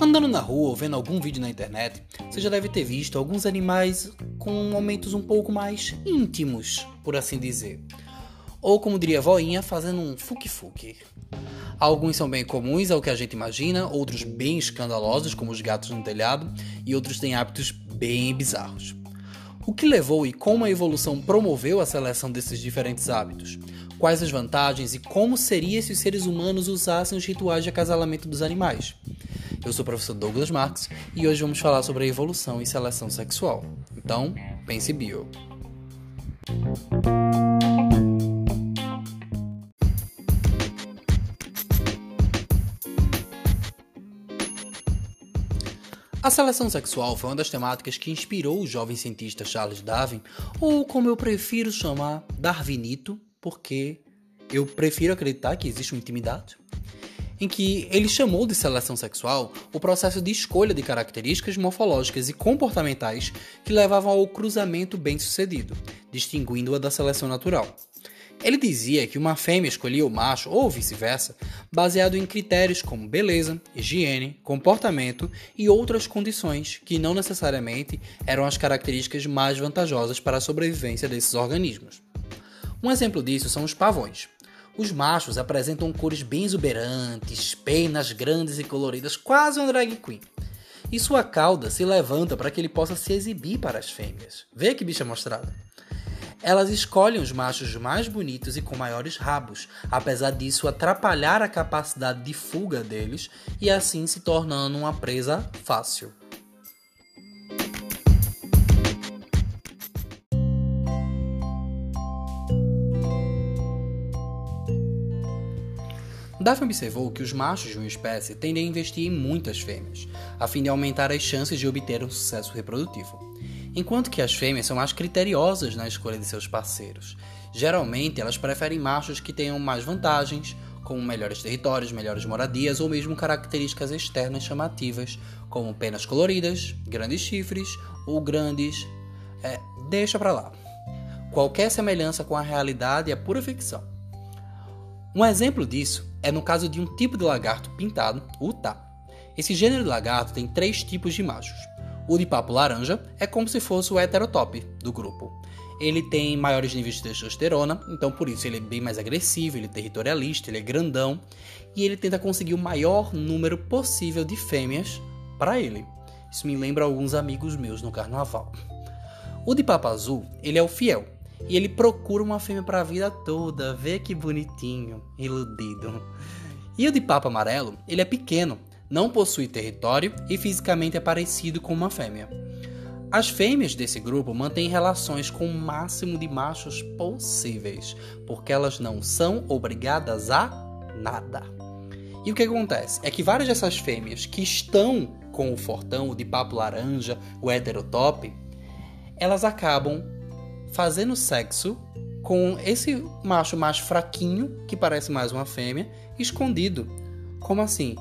Andando na rua ou vendo algum vídeo na internet, você já deve ter visto alguns animais com momentos um pouco mais íntimos, por assim dizer. Ou como diria a voinha, fazendo um fuque-fuque. Alguns são bem comuns ao que a gente imagina, outros bem escandalosos, como os gatos no telhado, e outros têm hábitos bem bizarros. O que levou e como a evolução promoveu a seleção desses diferentes hábitos? Quais as vantagens e como seria se os seres humanos usassem os rituais de acasalamento dos animais? Eu sou o professor Douglas Marx e hoje vamos falar sobre a evolução e seleção sexual. Então, pense bio. A seleção sexual foi uma das temáticas que inspirou o jovem cientista Charles Darwin, ou como eu prefiro chamar, Darwinito, porque eu prefiro acreditar que existe uma intimidade, em que ele chamou de seleção sexual o processo de escolha de características morfológicas e comportamentais que levavam ao cruzamento bem-sucedido, distinguindo-a da seleção natural. Ele dizia que uma fêmea escolhia o macho ou vice-versa, baseado em critérios como beleza, higiene, comportamento e outras condições que não necessariamente eram as características mais vantajosas para a sobrevivência desses organismos. Um exemplo disso são os pavões. Os machos apresentam cores bem exuberantes, penas grandes e coloridas, quase um drag queen. E sua cauda se levanta para que ele possa se exibir para as fêmeas. Vê que bicha mostrada. Elas escolhem os machos mais bonitos e com maiores rabos, apesar disso atrapalhar a capacidade de fuga deles e assim se tornando uma presa fácil. Darwin observou que os machos de uma espécie tendem a investir em muitas fêmeas, a fim de aumentar as chances de obter um sucesso reprodutivo enquanto que as fêmeas são mais criteriosas na escolha de seus parceiros. Geralmente, elas preferem machos que tenham mais vantagens, como melhores territórios, melhores moradias ou mesmo características externas chamativas, como penas coloridas, grandes chifres ou grandes. É, deixa pra lá. Qualquer semelhança com a realidade é pura ficção. Um exemplo disso é no caso de um tipo de lagarto pintado, o Utah. Esse gênero de lagarto tem três tipos de machos: o de papo laranja é como se fosse o heterotop do grupo. Ele tem maiores níveis de testosterona, então por isso ele é bem mais agressivo, ele é territorialista, ele é grandão e ele tenta conseguir o maior número possível de fêmeas para ele. Isso me lembra alguns amigos meus no carnaval. O de papo azul, ele é o fiel e ele procura uma fêmea para a vida toda, vê que bonitinho, iludido. E o de papo amarelo, ele é pequeno não possui território e fisicamente é parecido com uma fêmea. As fêmeas desse grupo mantêm relações com o máximo de machos possíveis, porque elas não são obrigadas a nada. E o que acontece? É que várias dessas fêmeas que estão com o fortão, o de papo laranja, o heterotop, elas acabam fazendo sexo com esse macho mais fraquinho, que parece mais uma fêmea, escondido. Como assim?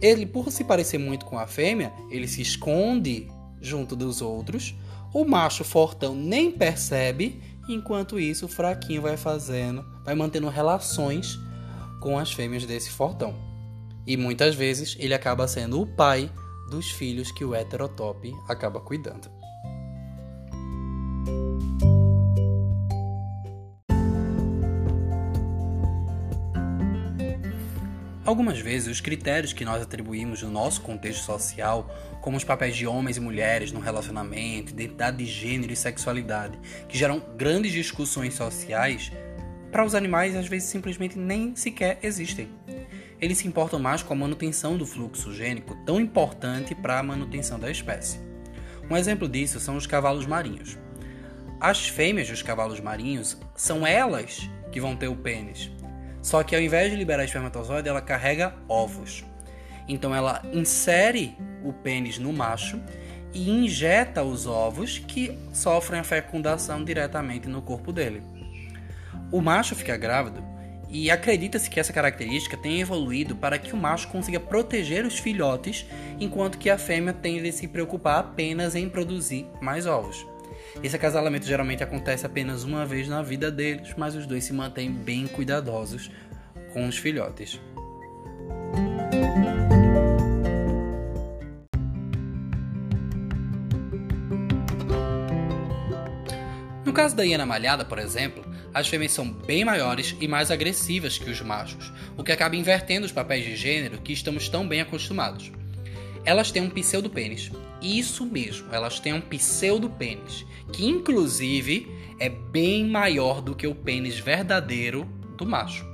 Ele, por se parecer muito com a fêmea, ele se esconde junto dos outros. O macho fortão nem percebe, enquanto isso o fraquinho vai fazendo, vai mantendo relações com as fêmeas desse fortão. E muitas vezes ele acaba sendo o pai dos filhos que o heterotop acaba cuidando. Algumas vezes, os critérios que nós atribuímos no nosso contexto social, como os papéis de homens e mulheres no relacionamento, identidade de gênero e sexualidade, que geram grandes discussões sociais, para os animais às vezes simplesmente nem sequer existem. Eles se importam mais com a manutenção do fluxo gênico, tão importante para a manutenção da espécie. Um exemplo disso são os cavalos marinhos. As fêmeas dos cavalos marinhos são elas que vão ter o pênis, só que ao invés de liberar espermatozoide, ela carrega ovos. Então ela insere o pênis no macho e injeta os ovos que sofrem a fecundação diretamente no corpo dele. O macho fica grávido e acredita-se que essa característica tenha evoluído para que o macho consiga proteger os filhotes, enquanto que a fêmea tende a se preocupar apenas em produzir mais ovos. Esse acasalamento geralmente acontece apenas uma vez na vida deles, mas os dois se mantêm bem cuidadosos com os filhotes. No caso da hiena malhada, por exemplo, as fêmeas são bem maiores e mais agressivas que os machos, o que acaba invertendo os papéis de gênero que estamos tão bem acostumados. Elas têm um pseudopênis. Isso mesmo, elas têm um pseudopênis, que inclusive é bem maior do que o pênis verdadeiro do macho.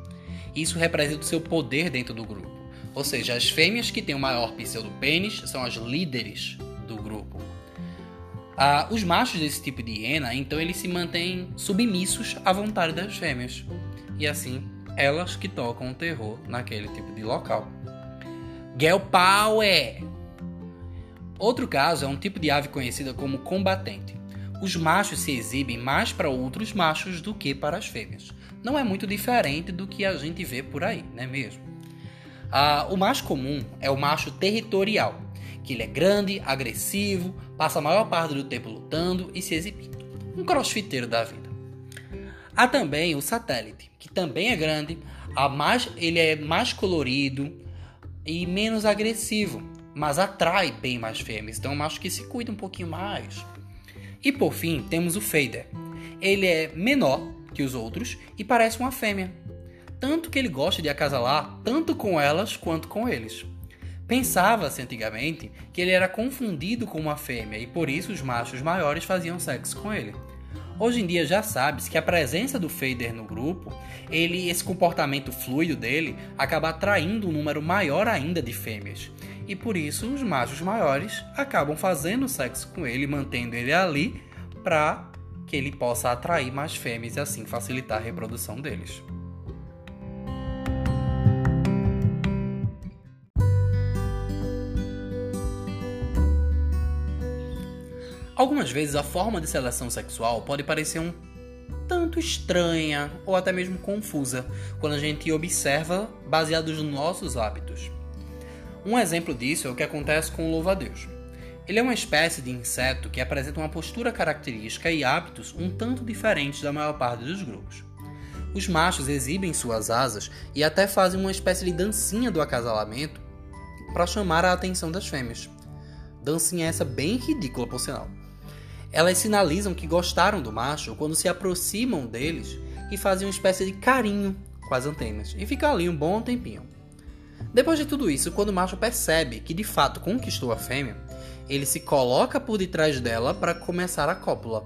Isso representa o seu poder dentro do grupo. Ou seja, as fêmeas que têm o maior pseudopênis são as líderes do grupo. Ah, os machos desse tipo de hiena, então, eles se mantêm submissos à vontade das fêmeas. E assim, elas que tocam o terror naquele tipo de local. Girl Power! Outro caso é um tipo de ave conhecida como combatente. Os machos se exibem mais para outros machos do que para as fêmeas. Não é muito diferente do que a gente vê por aí, não é mesmo? Ah, o macho comum é o macho territorial, que ele é grande, agressivo, passa a maior parte do tempo lutando e se exibindo. Um crossfiteiro da vida. Há também o satélite, que também é grande, mais, ele é mais colorido e menos agressivo, mas atrai bem mais fêmeas, então é um macho que se cuida um pouquinho mais. E por fim, temos o fader. Ele é menor que os outros e parece uma fêmea, tanto que ele gosta de acasalar tanto com elas quanto com eles. Pensava-se antigamente que ele era confundido com uma fêmea e por isso os machos maiores faziam sexo com ele. Hoje em dia já sabe-se que a presença do Fader no grupo, ele, esse comportamento fluido dele, acaba atraindo um número maior ainda de fêmeas. E por isso os machos maiores acabam fazendo sexo com ele, mantendo ele ali para que ele possa atrair mais fêmeas e assim facilitar a reprodução deles. Algumas vezes a forma de seleção sexual pode parecer um tanto estranha ou até mesmo confusa quando a gente observa baseados nos nossos hábitos. Um exemplo disso é o que acontece com o louva-a-Deus. Ele é uma espécie de inseto que apresenta uma postura característica e hábitos um tanto diferentes da maior parte dos grupos. Os machos exibem suas asas e até fazem uma espécie de dancinha do acasalamento para chamar a atenção das fêmeas. Dancinha essa bem ridícula, por sinal. Elas sinalizam que gostaram do macho quando se aproximam deles e fazem uma espécie de carinho com as antenas e fica ali um bom tempinho. Depois de tudo isso, quando o macho percebe que de fato conquistou a fêmea, ele se coloca por detrás dela para começar a cópula.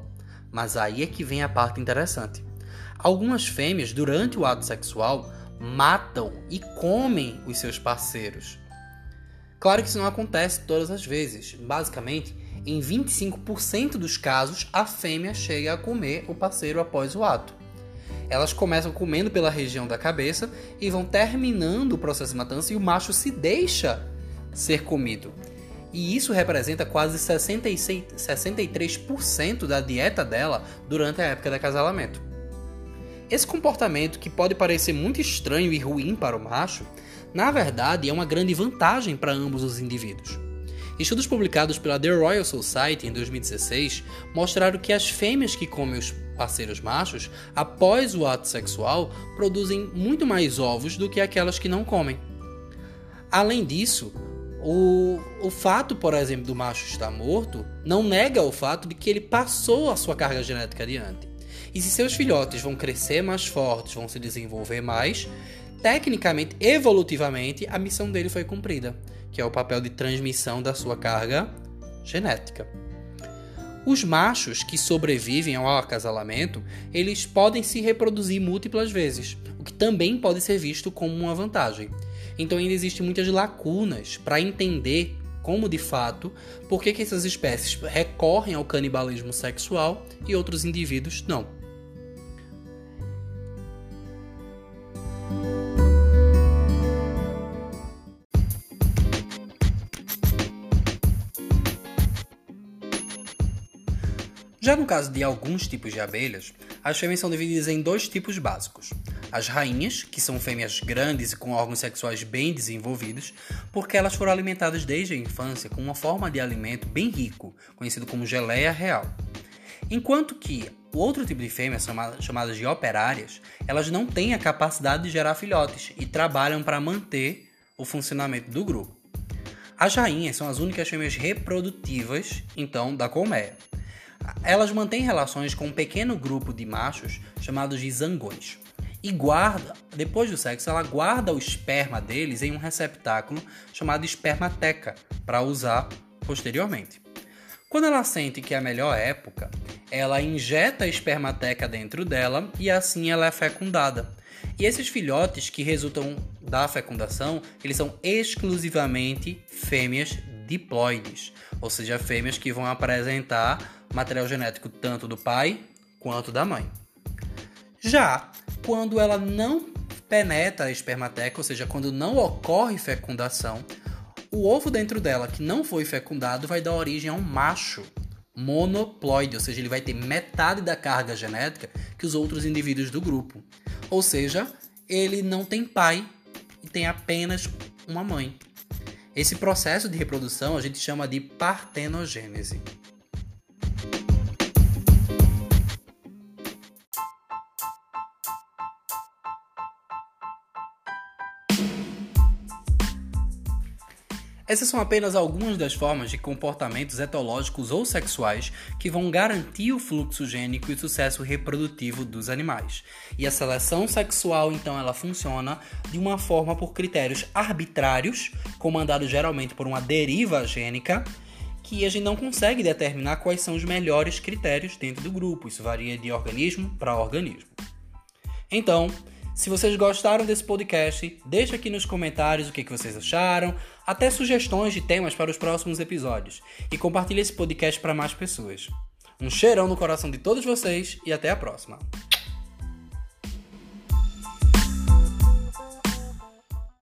Mas aí é que vem a parte interessante. Algumas fêmeas, durante o ato sexual, matam e comem os seus parceiros. Claro que isso não acontece todas as vezes. Basicamente, em 25% dos casos, a fêmea chega a comer o parceiro após o ato. Elas começam comendo pela região da cabeça e vão terminando o processo de matança e o macho se deixa ser comido. E isso representa quase 66, 63% da dieta dela durante a época de acasalamento. Esse comportamento, que pode parecer muito estranho e ruim para o macho, na verdade é uma grande vantagem para ambos os indivíduos. Estudos publicados pela The Royal Society em 2016 mostraram que as fêmeas que comem os parceiros machos após o ato sexual produzem muito mais ovos do que aquelas que não comem. Além disso, o, o fato, por exemplo, do macho estar morto não nega o fato de que ele passou a sua carga genética adiante. E se seus filhotes vão crescer mais fortes, vão se desenvolver mais, tecnicamente, evolutivamente, a missão dele foi cumprida que é o papel de transmissão da sua carga genética. Os machos que sobrevivem ao acasalamento, eles podem se reproduzir múltiplas vezes, o que também pode ser visto como uma vantagem. Então ainda existem muitas lacunas para entender como de fato, por que, que essas espécies recorrem ao canibalismo sexual e outros indivíduos não. Já no caso de alguns tipos de abelhas, as fêmeas são divididas em dois tipos básicos. As rainhas, que são fêmeas grandes e com órgãos sexuais bem desenvolvidos, porque elas foram alimentadas desde a infância com uma forma de alimento bem rico, conhecido como geleia real. Enquanto que O outro tipo de fêmeas, chamadas de operárias, elas não têm a capacidade de gerar filhotes e trabalham para manter o funcionamento do grupo. As rainhas são as únicas fêmeas reprodutivas, então, da colmeia. Elas mantêm relações com um pequeno grupo de machos chamados de zangões. E guarda, depois do sexo, ela guarda o esperma deles em um receptáculo chamado espermateca para usar posteriormente. Quando ela sente que é a melhor época, ela injeta a espermateca dentro dela e assim ela é fecundada. E esses filhotes que resultam da fecundação, eles são exclusivamente fêmeas diploides, ou seja, fêmeas que vão apresentar material genético tanto do pai quanto da mãe. Já quando ela não penetra a espermateca, ou seja, quando não ocorre fecundação, o ovo dentro dela que não foi fecundado vai dar origem a um macho monoploide, ou seja, ele vai ter metade da carga genética que os outros indivíduos do grupo. Ou seja, ele não tem pai e tem apenas uma mãe. Esse processo de reprodução a gente chama de partenogênese. Essas são apenas algumas das formas de comportamentos etológicos ou sexuais que vão garantir o fluxo gênico e o sucesso reprodutivo dos animais. E a seleção sexual, então, ela funciona de uma forma por critérios arbitrários, comandados geralmente por uma deriva gênica, que a gente não consegue determinar quais são os melhores critérios dentro do grupo. Isso varia de organismo para organismo. Então, se vocês gostaram desse podcast, deixa aqui nos comentários o que, vocês acharam, até sugestões de temas para os próximos episódios. E compartilhe esse podcast para mais pessoas. Um cheirão no coração de todos vocês e até a próxima.